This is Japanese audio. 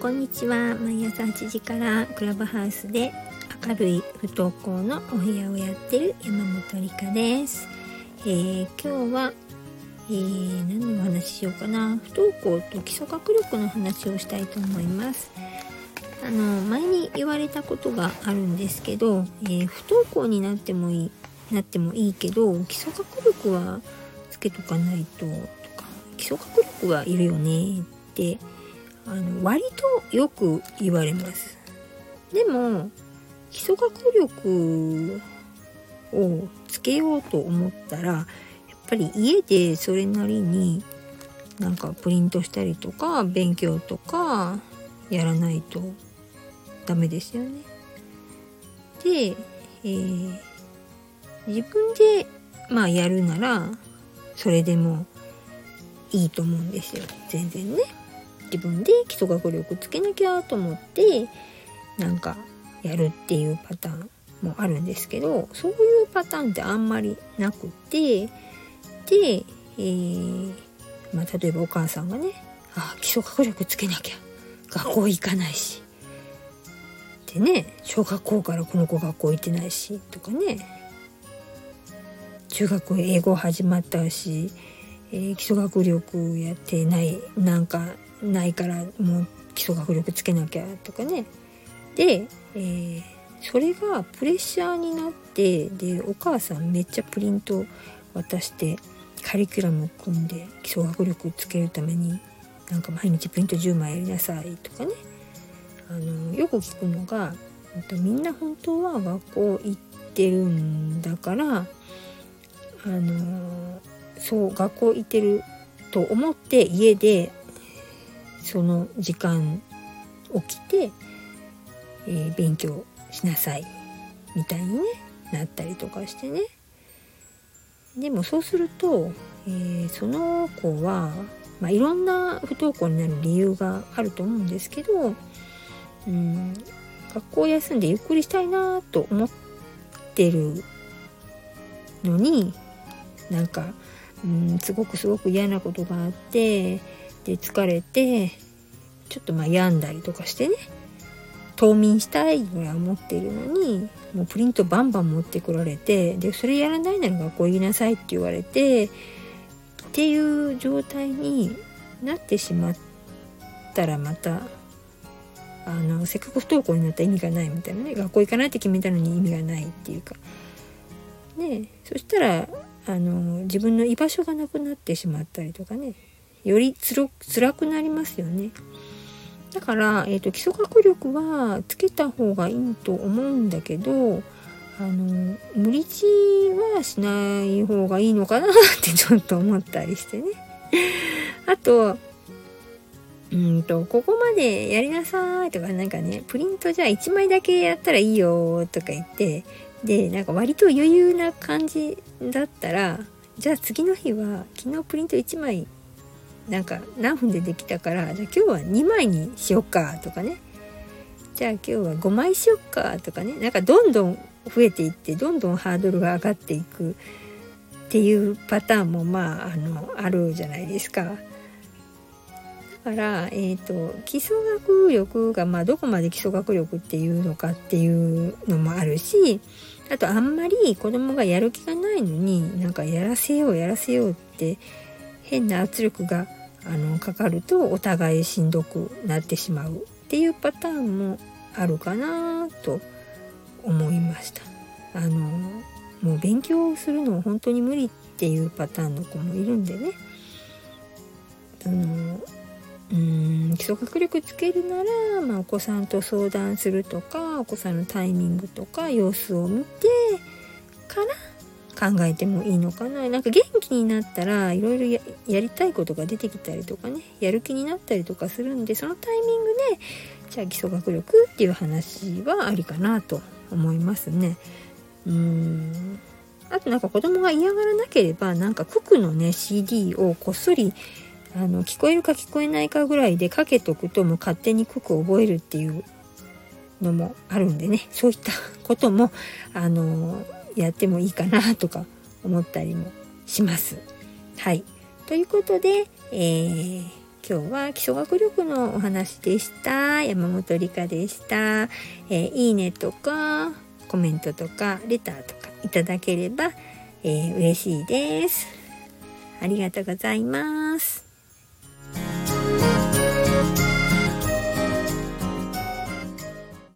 こんにちは。毎朝8時からクラブハウスで明るい不登校のお部屋をやってる山本理香です、えー、今日は、えー、何のお話ししようかな。不登校と基礎学力の話をしたいと思います。あの前に言われたことがあるんですけど、えー、不登校になってもいいなってもいいけど基礎学力はつけとかないととか基礎学力はいるよねってあの割とよく言われますでも基礎学力をつけようと思ったらやっぱり家でそれなりになんかプリントしたりとか勉強とかやらないとダメですよね。で、えー、自分でまあやるならそれでもいいと思うんですよ全然ね。自分で基礎学力つけなきゃと思ってなんかやるっていうパターンもあるんですけどそういうパターンってあんまりなくてで、えー、まあ、例えばお母さんがね「あ基礎学力つけなきゃ学校行かないし」でね小学校からこの子学校行ってないしとかね中学英語始まったし、えー、基礎学力やってないなんかないからもう基礎学力つけなきゃとかね。で、えー、それがプレッシャーになってでお母さんめっちゃプリント渡してカリキュラム組んで基礎学力つけるためになんか毎日プリント10枚やりなさいとかね。あのよく聞くのがみんな本当は学校行ってるんだからあのそう学校行ってると思って家でその時間起きて、えー、勉強しなさいみたいに、ね、なったりとかしてね。でもそうすると、えー、その子は、まあ、いろんな不登校になる理由があると思うんですけど、うん、学校休んでゆっくりしたいなと思ってるのになんか、うん、すごくすごく嫌なことがあってで疲れてちょっとまあ病んだりとかしてね冬眠したいぐらい思ってるのにもうプリントバンバン持ってこられてでそれやらないなら学校行きなさいって言われてっていう状態になってしまったらまたあのせっかく不登校になった意味がないみたいなね学校行かないって決めたのに意味がないっていうか。ねそしたらあの自分の居場所がなくなってしまったりとかね。よりつろ辛くなりますよね。だから、えーと、基礎学力はつけた方がいいと思うんだけどあの無理強いはしない方がいいのかなって ちょっと思ったりしてね。あとうんとここまでやりなさいとかなんかねプリントじゃあ1枚だけやったらいいよとか言ってでなんか割と余裕な感じだったらじゃあ次の日は昨日プリント1枚なんか何分でできたからじゃあ今日は2枚にしよっかとかねじゃあ今日は5枚しよっかとかねなんかどんどん増えていってどんどんハードルが上がっていくっていうパターンもまああのあるじゃないですか。だから、えーと、基礎学力が、まあ、どこまで基礎学力っていうのかっていうのもあるしあとあんまり子供がやる気がないのになんかやらせようやらせようって変な圧力があのかかるとお互いしんどくなってしまうっていうパターンもあるかなと思いました。あのもう勉強するの本当に無理っていうパターンの子もいるんでねあのうん基礎学力つけるなら、まあ、お子さんと相談するとかお子さんのタイミングとか様子を見てから考えてもいいのかな。なんか元気になったらいろいろやりたいことが出てきたりとかねやる気になったりとかするんでそのタイミングでじゃあ基礎学力っていう話はありかなと思いますね。うーん。あとなんか子供が嫌がらなければなんか九九のね CD をこっそりあの聞こえるか聞こえないかぐらいでかけとくともう勝手に九九覚えるっていうのもあるんでね。そういったこともあのやってもいいかなとか思ったりもします。はい。ということで、えー、今日は基礎学力のお話でした山本理香でした、えー、いいねとかコメントとかレターとかいただければ、えー、嬉しいですありがとうございます